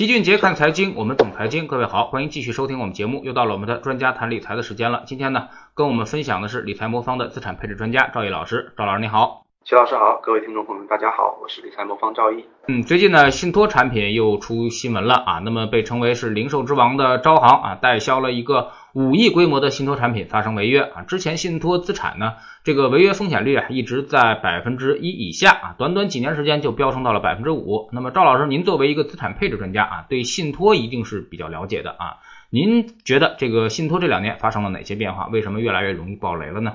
齐俊杰看财经，我们懂财经。各位好，欢迎继续收听我们节目。又到了我们的专家谈理财的时间了。今天呢，跟我们分享的是理财魔方的资产配置专家赵毅老师。赵老师你好，齐老师好，各位听众朋友们大家好，我是理财魔方赵毅。嗯，最近呢，信托产品又出新闻了啊。那么被称为是零售之王的招行啊，代销了一个。五亿规模的信托产品发生违约啊！之前信托资产呢，这个违约风险率啊一直在百分之一以下啊，短短几年时间就飙升到了百分之五。那么赵老师，您作为一个资产配置专家啊，对信托一定是比较了解的啊。您觉得这个信托这两年发生了哪些变化？为什么越来越容易爆雷了呢？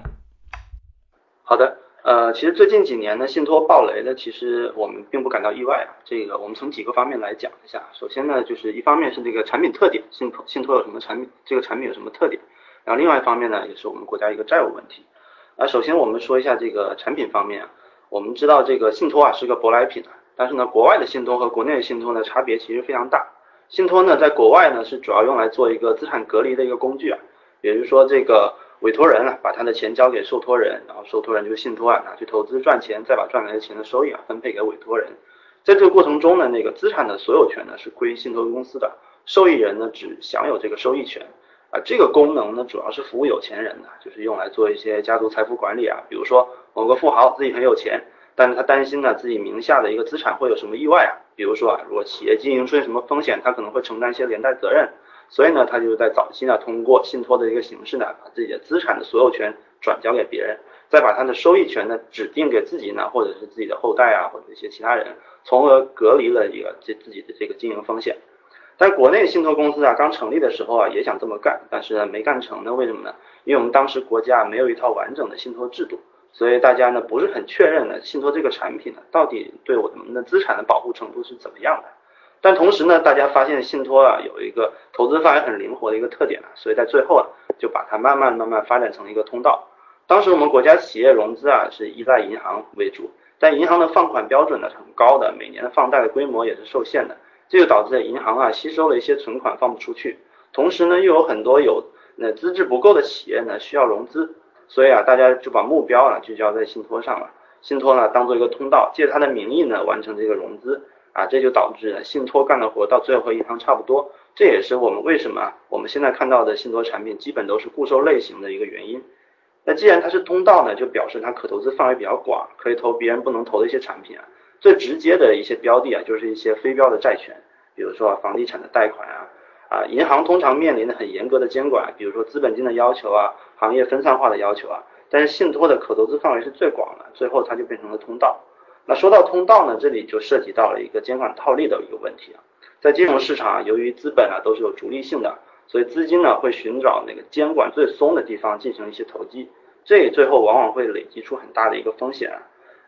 好的。呃，其实最近几年呢，信托暴雷的，其实我们并不感到意外啊。这个我们从几个方面来讲一下。首先呢，就是一方面是这个产品特点，信托信托有什么产品，这个产品有什么特点。然后另外一方面呢，也是我们国家一个债务问题。啊，首先我们说一下这个产品方面啊，我们知道这个信托啊是个舶来品啊，但是呢，国外的信托和国内的信托呢差别其实非常大。信托呢，在国外呢是主要用来做一个资产隔离的一个工具啊，也就是说这个。委托人啊，把他的钱交给受托人，然后受托人就是信托啊拿去投资赚钱，再把赚来的钱的收益啊分配给委托人。在这个过程中呢，那个资产的所有权呢是归信托公司的，受益人呢只享有这个收益权。啊，这个功能呢主要是服务有钱人的，就是用来做一些家族财富管理啊。比如说某个富豪自己很有钱，但是他担心呢自己名下的一个资产会有什么意外啊，比如说啊，如果企业经营出现什么风险，他可能会承担一些连带责任。所以呢，他就在早期呢，通过信托的一个形式呢，把自己的资产的所有权转交给别人，再把他的收益权呢指定给自己呢，或者是自己的后代啊，或者一些其他人，从而隔离了一个这自己的这个经营风险。但国内信托公司啊，刚成立的时候啊，也想这么干，但是呢，没干成呢。为什么呢？因为我们当时国家没有一套完整的信托制度，所以大家呢不是很确认呢，信托这个产品呢，到底对我们的资产的保护程度是怎么样的。但同时呢，大家发现信托啊有一个投资范围很灵活的一个特点啊，所以在最后啊就把它慢慢慢慢发展成了一个通道。当时我们国家企业融资啊是依赖银行为主，但银行的放款标准呢是很高的，每年的放贷的规模也是受限的，这就导致银行啊吸收了一些存款放不出去，同时呢又有很多有那资质不够的企业呢需要融资，所以啊大家就把目标啊聚焦在信托上了，信托呢当做一个通道，借它的名义呢完成这个融资。啊，这就导致了信托干的活到最后和银行差不多，这也是我们为什么我们现在看到的信托产品基本都是固收类型的一个原因。那既然它是通道呢，就表示它可投资范围比较广，可以投别人不能投的一些产品啊。最直接的一些标的啊，就是一些非标的债权，比如说房地产的贷款啊，啊，银行通常面临的很严格的监管，比如说资本金的要求啊，行业分散化的要求啊。但是信托的可投资范围是最广的，最后它就变成了通道。那说到通道呢，这里就涉及到了一个监管套利的一个问题啊。在金融市场，由于资本啊都是有逐利性的，所以资金呢会寻找那个监管最松的地方进行一些投机，这最后往往会累积出很大的一个风险啊。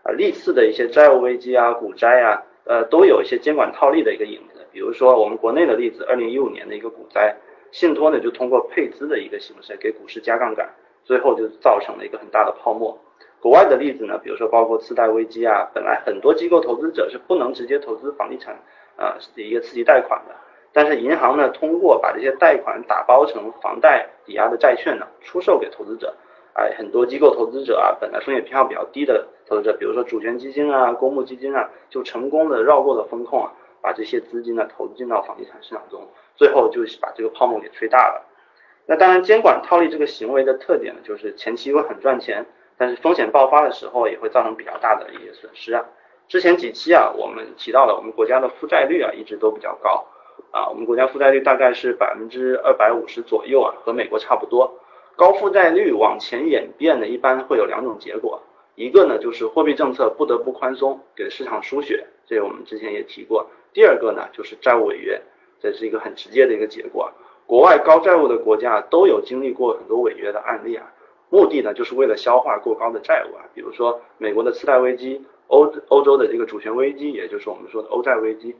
啊，历次的一些债务危机啊、股灾啊，呃，都有一些监管套利的一个影子。比如说我们国内的例子，二零一五年的一个股灾，信托呢就通过配资的一个形式给股市加杠杆，最后就造成了一个很大的泡沫。国外的例子呢，比如说包括次贷危机啊，本来很多机构投资者是不能直接投资房地产啊一个刺激贷款的，但是银行呢通过把这些贷款打包成房贷抵押的债券呢出售给投资者，哎，很多机构投资者啊本来风险偏好比较低的投资者，比如说主权基金啊、公募基金啊，就成功的绕过了风控啊，把这些资金呢投进到房地产市场中，最后就是把这个泡沫给吹大了。那当然，监管套利这个行为的特点呢，就是前期会很赚钱。但是风险爆发的时候也会造成比较大的一些损失啊。之前几期啊，我们提到了我们国家的负债率啊一直都比较高啊，我们国家负债率大概是百分之二百五十左右啊，和美国差不多。高负债率往前演变呢，一般会有两种结果，一个呢就是货币政策不得不宽松，给市场输血，这个我们之前也提过。第二个呢就是债务违约，这是一个很直接的一个结果。国外高债务的国家都有经历过很多违约的案例啊。目的呢，就是为了消化过高的债务啊，比如说美国的次贷危机，欧欧洲的这个主权危机，也就是我们说的欧债危机。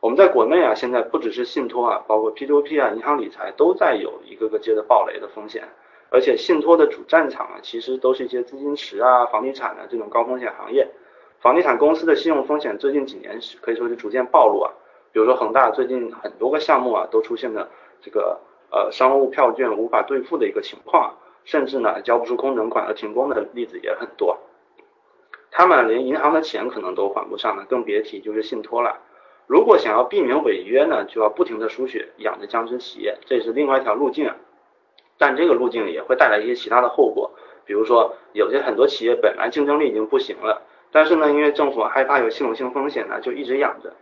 我们在国内啊，现在不只是信托啊，包括 P2P 啊，银行理财都在有一个个接着暴雷的风险。而且信托的主战场啊，其实都是一些资金池啊、房地产啊这种高风险行业。房地产公司的信用风险最近几年可以说是逐渐暴露啊，比如说恒大最近很多个项目啊，都出现了这个呃商务票券无法兑付的一个情况。甚至呢，交不出工程款而停工的例子也很多。他们连银行的钱可能都还不上呢，更别提就是信托了。如果想要避免违约呢，就要不停的输血，养着僵尸企业，这是另外一条路径。但这个路径也会带来一些其他的后果，比如说有些很多企业本来竞争力已经不行了，但是呢，因为政府害怕有系统性风险呢，就一直养着。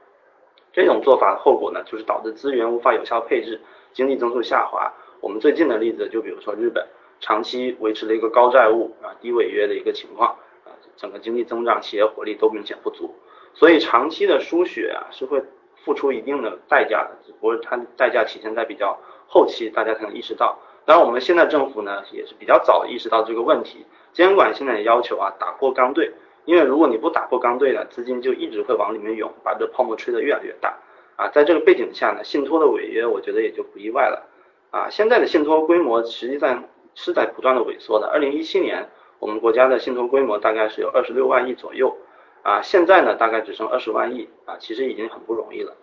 这种做法的后果呢，就是导致资源无法有效配置，经济增速下滑。我们最近的例子就比如说日本，长期维持了一个高债务啊、低违约的一个情况啊，整个经济增长、企业活力都明显不足。所以长期的输血啊是会付出一定的代价的，只不过它代价体现在比较后期，大家才能意识到。当然，我们现在政府呢也是比较早意识到这个问题，监管现在也要求啊打破刚兑。因为如果你不打破刚兑呢，资金就一直会往里面涌，把这泡沫吹得越来越大啊。在这个背景下呢，信托的违约，我觉得也就不意外了啊。现在的信托规模实际上是在不断的萎缩的。二零一七年，我们国家的信托规模大概是有二十六万亿左右啊，现在呢大概只剩二十万亿啊，其实已经很不容易了。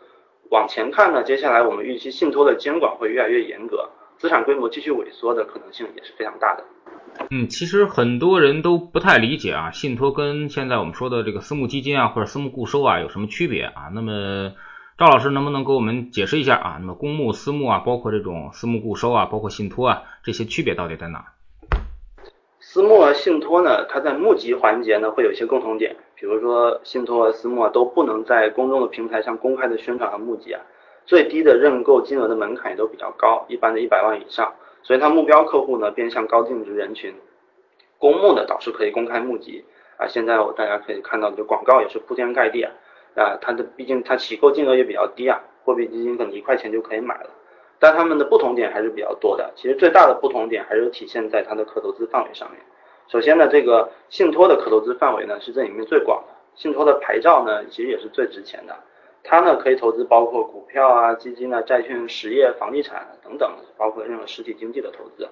往前看呢，接下来我们预期信托的监管会越来越严格，资产规模继续萎缩的可能性也是非常大的。嗯，其实很多人都不太理解啊，信托跟现在我们说的这个私募基金啊或者私募固收啊有什么区别啊？那么赵老师能不能给我们解释一下啊？那么公募、私募啊，包括这种私募固收啊，包括信托啊，这些区别到底在哪？私募和信托呢，它在募集环节呢会有一些共同点，比如说信托和私募啊都不能在公众的平台上公开的宣传和募集啊，最低的认购金额的门槛也都比较高，一般的一百万以上。所以它目标客户呢偏向高净值人群，公募呢倒是可以公开募集啊，现在我大家可以看到，就广告也是铺天盖地啊，啊，它的毕竟它起购金额也比较低啊，货币基金可能一块钱就可以买了，但它们的不同点还是比较多的，其实最大的不同点还是体现在它的可投资范围上面。首先呢，这个信托的可投资范围呢是这里面最广的，信托的牌照呢其实也是最值钱的。它呢可以投资包括股票啊、基金啊、债券、实业、房地产等等，包括任何实体经济的投资，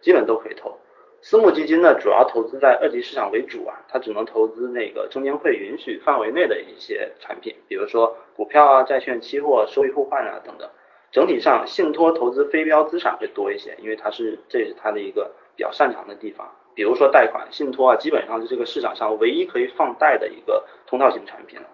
基本都可以投。私募基金呢主要投资在二级市场为主啊，它只能投资那个证监会允许范围内的一些产品，比如说股票啊、债券、期货、收益互换啊等等。整体上，信托投资非标资产会多一些，因为它是这是它的一个比较擅长的地方。比如说贷款，信托啊基本上是这个市场上唯一可以放贷的一个通道型产品了。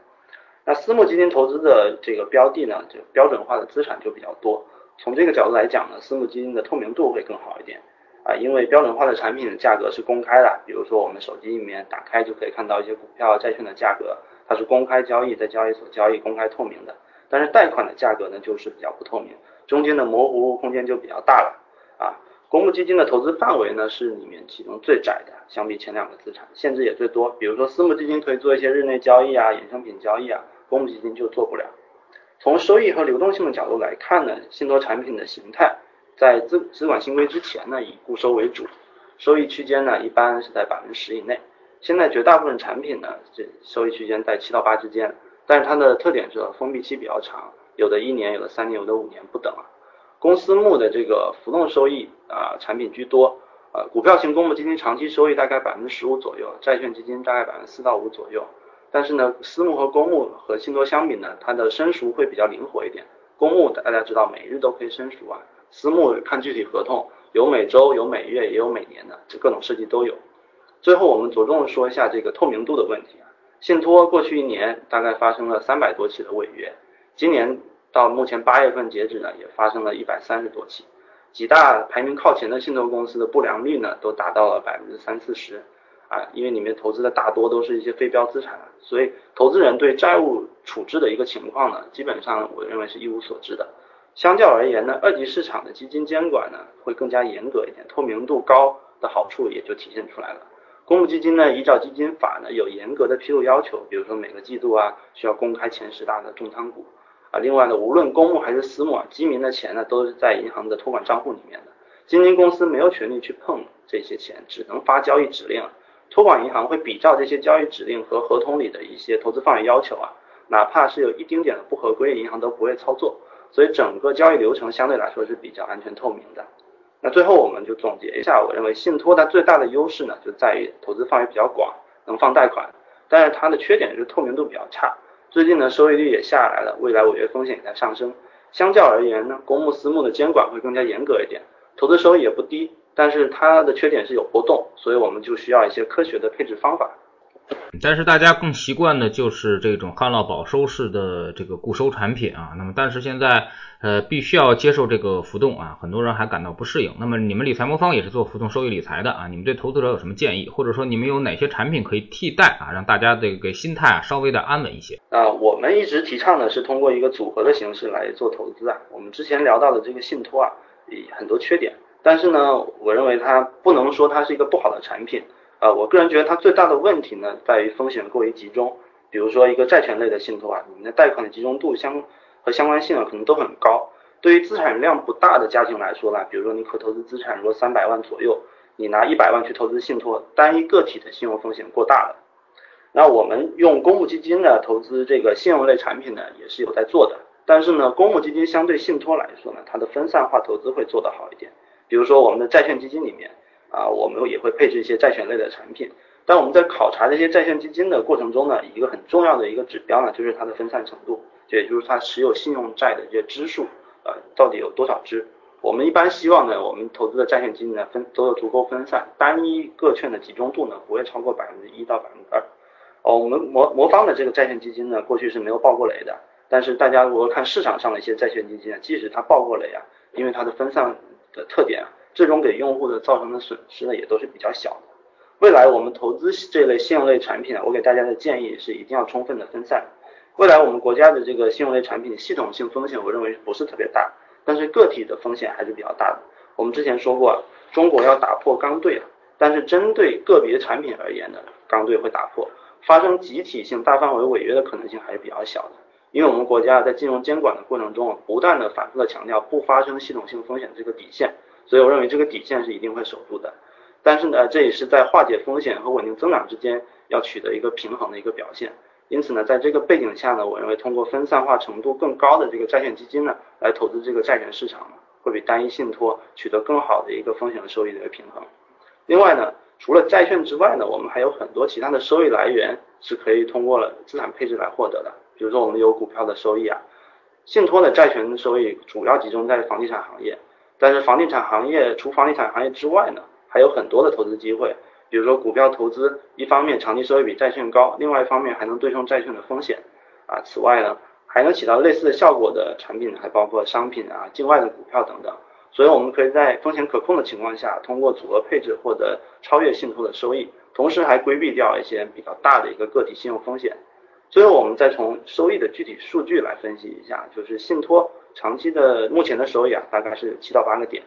那私募基金投资的这个标的呢，就标准化的资产就比较多。从这个角度来讲呢，私募基金的透明度会更好一点啊，因为标准化的产品的价格是公开的，比如说我们手机里面打开就可以看到一些股票、债券的价格，它是公开交易，在交易所交易，公开透明的。但是贷款的价格呢，就是比较不透明，中间的模糊空间就比较大了啊。公募基金的投资范围呢，是里面其中最窄的，相比前两个资产，限制也最多。比如说私募基金可以做一些日内交易啊、衍生品交易啊。公募基金就做不了。从收益和流动性的角度来看呢，信托产品的形态在资资管新规之前呢，以固收为主，收益区间呢一般是在百分之十以内。现在绝大部分产品呢，这收益区间在七到八之间，但是它的特点是封闭期比较长，有的一年，有的三年，有的五年不等啊。公私募的这个浮动收益啊产品居多，呃，股票型公募基金长期收益大概百分之十五左右，债券基金大概百分之四到五左右。但是呢，私募和公募和信托相比呢，它的申赎会比较灵活一点。公募大家知道每日都可以申赎啊，私募看具体合同，有每周、有每月，也有每年的，这各种设计都有。最后我们着重说一下这个透明度的问题啊。信托过去一年大概发生了三百多起的违约，今年到目前八月份截止呢，也发生了一百三十多起，几大排名靠前的信托公司的不良率呢，都达到了百分之三四十。啊，因为里面投资的大多都是一些非标资产，所以投资人对债务处置的一个情况呢，基本上我认为是一无所知的。相较而言呢，二级市场的基金监管呢会更加严格一点，透明度高的好处也就体现出来了。公募基金呢，依照基金法呢有严格的披露要求，比如说每个季度啊需要公开前十大的重仓股啊。另外呢，无论公募还是私募啊，基民的钱呢都是在银行的托管账户里面的，基金公司没有权利去碰这些钱，只能发交易指令。托管银行会比照这些交易指令和合同里的一些投资范围要求啊，哪怕是有一丁点的不合规，银行都不会操作，所以整个交易流程相对来说是比较安全透明的。那最后我们就总结一下，我认为信托它最大的优势呢，就在于投资范围比较广，能放贷款，但是它的缺点就是透明度比较差。最近呢，收益率也下来了，未来违约风险也在上升。相较而言呢，公募私募的监管会更加严格一点，投资收益也不低。但是它的缺点是有波动，所以我们就需要一些科学的配置方法。但是大家更习惯的就是这种旱涝保收式的这个固收产品啊。那么，但是现在呃必须要接受这个浮动啊，很多人还感到不适应。那么，你们理财魔方也是做浮动收益理财的啊，你们对投资者有什么建议，或者说你们有哪些产品可以替代啊，让大家这个心态啊稍微的安稳一些？啊，我们一直提倡的是通过一个组合的形式来做投资啊。我们之前聊到的这个信托啊，很多缺点，但是呢，我认为它不能说它是一个不好的产品。呃，我个人觉得它最大的问题呢，在于风险过于集中。比如说一个债权类的信托啊，你们的贷款的集中度相和相关性啊，可能都很高。对于资产量不大的家庭来说呢，比如说你可投资资产如果三百万左右，你拿一百万去投资信托，单一个体的信用风险过大了。那我们用公募基金呢投资这个信用类产品呢，也是有在做的。但是呢，公募基金相对信托来说呢，它的分散化投资会做得好一点。比如说我们的债券基金里面。啊，我们也会配置一些债权类的产品，但我们在考察这些债券基金的过程中呢，一个很重要的一个指标呢，就是它的分散程度，也就是它持有信用债的这些支数，呃，到底有多少支？我们一般希望呢，我们投资的债券基金呢，分都有足够分散，单一个券的集中度呢，不会超过百分之一到百分之二。哦，我们魔魔方的这个债券基金呢，过去是没有爆过雷的，但是大家如果看市场上的一些债券基金啊，即使它爆过雷啊，因为它的分散的特点啊。最终给用户的造成的损失呢，也都是比较小的。未来我们投资这类信用类产品，我给大家的建议是一定要充分的分散。未来我们国家的这个信用类产品系统性风险，我认为不是特别大，但是个体的风险还是比较大的。我们之前说过，中国要打破刚兑，但是针对个别产品而言呢，刚兑会打破，发生集体性大范围违约的可能性还是比较小的。因为我们国家在金融监管的过程中，不断的反复的强调不发生系统性风险这个底线。所以我认为这个底线是一定会守住的，但是呢，这也是在化解风险和稳定增长之间要取得一个平衡的一个表现。因此呢，在这个背景下呢，我认为通过分散化程度更高的这个债券基金呢，来投资这个债券市场，会比单一信托取得更好的一个风险收益的一个平衡。另外呢，除了债券之外呢，我们还有很多其他的收益来源是可以通过了资产配置来获得的。比如说我们有股票的收益啊，信托的债权的收益主要集中在房地产行业。但是房地产行业除房地产行业之外呢，还有很多的投资机会，比如说股票投资，一方面长期收益比债券高，另外一方面还能对冲债券的风险啊。此外呢，还能起到类似的效果的产品还包括商品啊、境外的股票等等。所以我们可以在风险可控的情况下，通过组合配置获得超越信托的收益，同时还规避掉一些比较大的一个个体信用风险。最后我们再从收益的具体数据来分析一下，就是信托。长期的目前的收益啊，大概是七到八个点。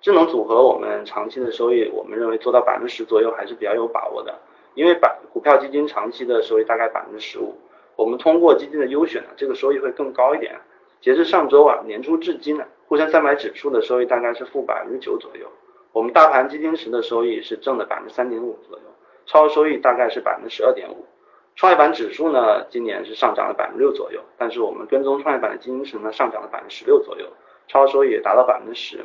智能组合我们长期的收益，我们认为做到百分之十左右还是比较有把握的。因为百股票基金长期的收益大概百分之十五，我们通过基金的优选呢，这个收益会更高一点。截至上周啊，年初至今呢，沪深三百指数的收益大概是负百分之九左右，我们大盘基金池的收益是正的百分之三点五左右，超收益大概是百分之十二点五。创业板指数呢，今年是上涨了百分之六左右，但是我们跟踪创业板的基金池呢，上涨了百分之十六左右，超额收益也达到百分之十。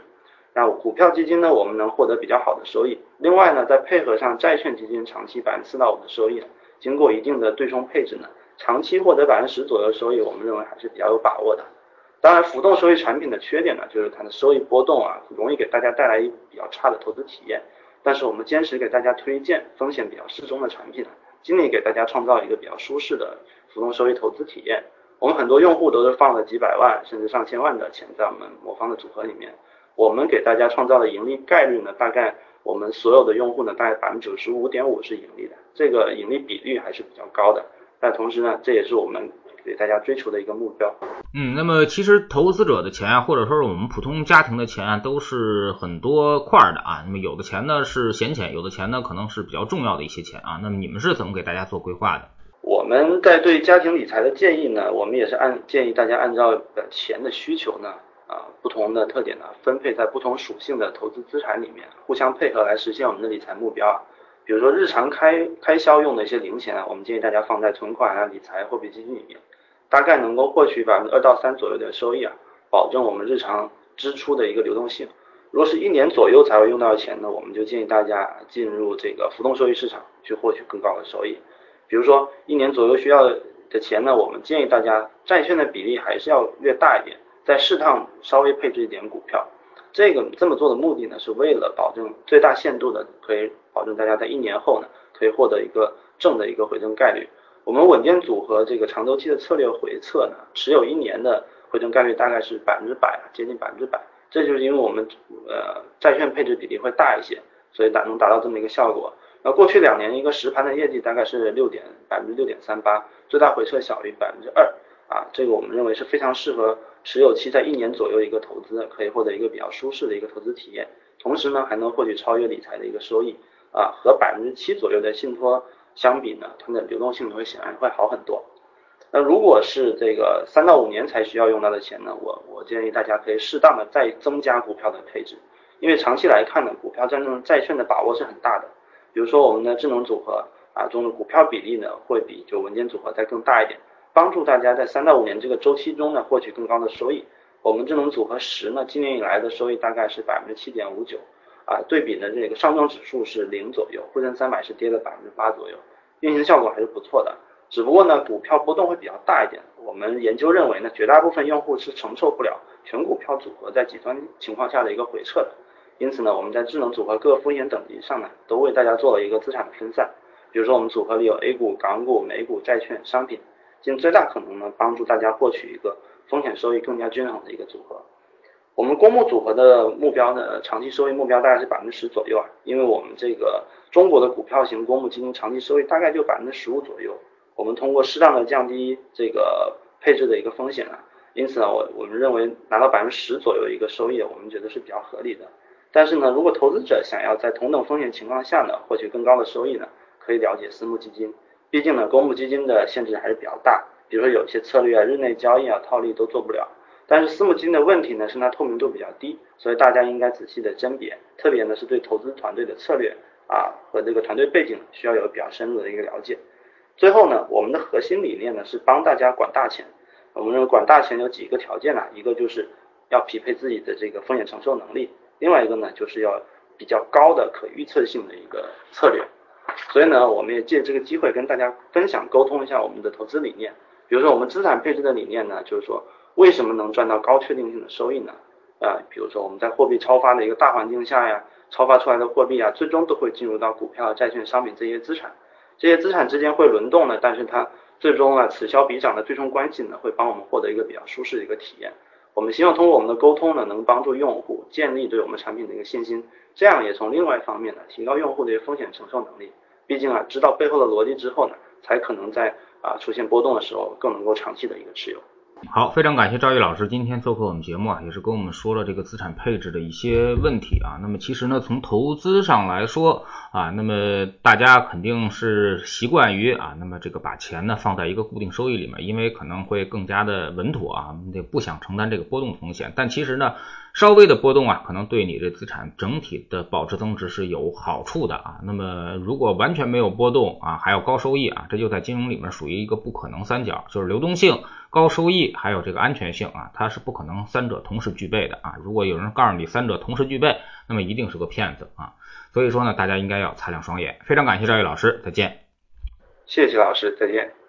那股票基金呢，我们能获得比较好的收益。另外呢，再配合上债券基金长期百分之四到五的收益，经过一定的对冲配置呢，长期获得百分之十左右收益，我们认为还是比较有把握的。当然，浮动收益产品的缺点呢，就是它的收益波动啊，容易给大家带来一比较差的投资体验。但是我们坚持给大家推荐风险比较适中的产品。尽力给大家创造一个比较舒适的浮动收益投资体验。我们很多用户都是放了几百万甚至上千万的钱在我们魔方的组合里面。我们给大家创造的盈利概率呢，大概我们所有的用户呢，大概百分之九十五点五是盈利的，这个盈利比率还是比较高的。但同时呢，这也是我们。给大家追求的一个目标。嗯，那么其实投资者的钱啊，或者说是我们普通家庭的钱啊，都是很多块的啊。那么有的钱呢是闲钱，有的钱呢可能是比较重要的一些钱啊。那么你们是怎么给大家做规划的？我们在对家庭理财的建议呢，我们也是按建议大家按照钱的需求呢，啊，不同的特点呢，分配在不同属性的投资资产里面，互相配合来实现我们的理财目标啊。比如说日常开开销用的一些零钱啊，我们建议大家放在存款啊、理财、货币基金里面。大概能够获取百分之二到三左右的收益啊，保证我们日常支出的一个流动性。如果是一年左右才会用到的钱呢，我们就建议大家进入这个浮动收益市场去获取更高的收益。比如说一年左右需要的钱呢，我们建议大家债券的比例还是要略大一点，再适当稍微配置一点股票。这个这么做的目的呢，是为了保证最大限度的可以保证大家在一年后呢，可以获得一个。正的一个回正概率。我们稳健组合这个长周期的策略回测呢，持有一年的回正概率大概是百分之百，接近百分之百。这就是因为我们呃债券配置比例会大一些，所以达能达到这么一个效果。那过去两年一个实盘的业绩大概是六点百分之六点三八，最大回撤小于百分之二啊，这个我们认为是非常适合持有期在一年左右一个投资，可以获得一个比较舒适的一个投资体验，同时呢还能获取超越理财的一个收益啊，和百分之七左右的信托相比呢，它的流动性会显然会好很多。那如果是这个三到五年才需要用到的钱呢，我我建议大家可以适当的再增加股票的配置，因为长期来看呢，股票战胜债券的把握是很大的。比如说我们的智能组合啊中的股票比例呢，会比就稳健组合再更大一点，帮助大家在三到五年这个周期中呢获取更高的收益。我们智能组合十呢，今年以来的收益大概是百分之七点五九啊，对比呢这个上证指数是零左右，沪深三百是跌了百分之八左右，运行效果还是不错的。只不过呢股票波动会比较大一点，我们研究认为呢绝大部分用户是承受不了全股票组合在极端情况下的一个回撤的。因此呢，我们在智能组合各风险等级上呢，都为大家做了一个资产的分散。比如说，我们组合里有 A 股、港股、美股、债券、商品，尽最大可能呢，帮助大家获取一个风险收益更加均衡的一个组合。我们公募组合的目标呢，长期收益目标大概是百分之十左右啊，因为我们这个中国的股票型公募基金长期收益大概就百分之十五左右。我们通过适当的降低这个配置的一个风险啊，因此呢，我我们认为拿到百分之十左右一个收益，我们觉得是比较合理的。但是呢，如果投资者想要在同等风险情况下呢，获取更高的收益呢，可以了解私募基金。毕竟呢，公募基金的限制还是比较大，比如说有些策略啊、日内交易啊、套利都做不了。但是私募基金的问题呢，是它透明度比较低，所以大家应该仔细的甄别，特别呢是对投资团队的策略啊和这个团队背景需要有比较深入的一个了解。最后呢，我们的核心理念呢是帮大家管大钱。我们认为管大钱有几个条件呢？一个就是要匹配自己的这个风险承受能力。另外一个呢，就是要比较高的可预测性的一个策略，所以呢，我们也借这个机会跟大家分享沟通一下我们的投资理念。比如说我们资产配置的理念呢，就是说为什么能赚到高确定性的收益呢？啊，比如说我们在货币超发的一个大环境下呀，超发出来的货币啊，最终都会进入到股票、债券、商品这些资产，这些资产之间会轮动呢，但是它最终啊此消彼长的最终关系呢，会帮我们获得一个比较舒适的一个体验。我们希望通过我们的沟通呢，能帮助用户建立对我们产品的一个信心，这样也从另外一方面呢，提高用户的一个风险承受能力。毕竟啊，知道背后的逻辑之后呢，才可能在啊出现波动的时候，更能够长期的一个持有。好，非常感谢赵毅老师今天做客我们节目啊，也是跟我们说了这个资产配置的一些问题啊。那么其实呢，从投资上来说啊，那么大家肯定是习惯于啊，那么这个把钱呢放在一个固定收益里面，因为可能会更加的稳妥啊，也不想承担这个波动风险。但其实呢，稍微的波动啊，可能对你的资产整体的保值增值是有好处的啊。那么如果完全没有波动啊，还有高收益啊，这就在金融里面属于一个不可能三角，就是流动性。高收益还有这个安全性啊，它是不可能三者同时具备的啊。如果有人告诉你三者同时具备，那么一定是个骗子啊。所以说呢，大家应该要擦亮双眼。非常感谢赵毅老师，再见。谢谢老师，再见。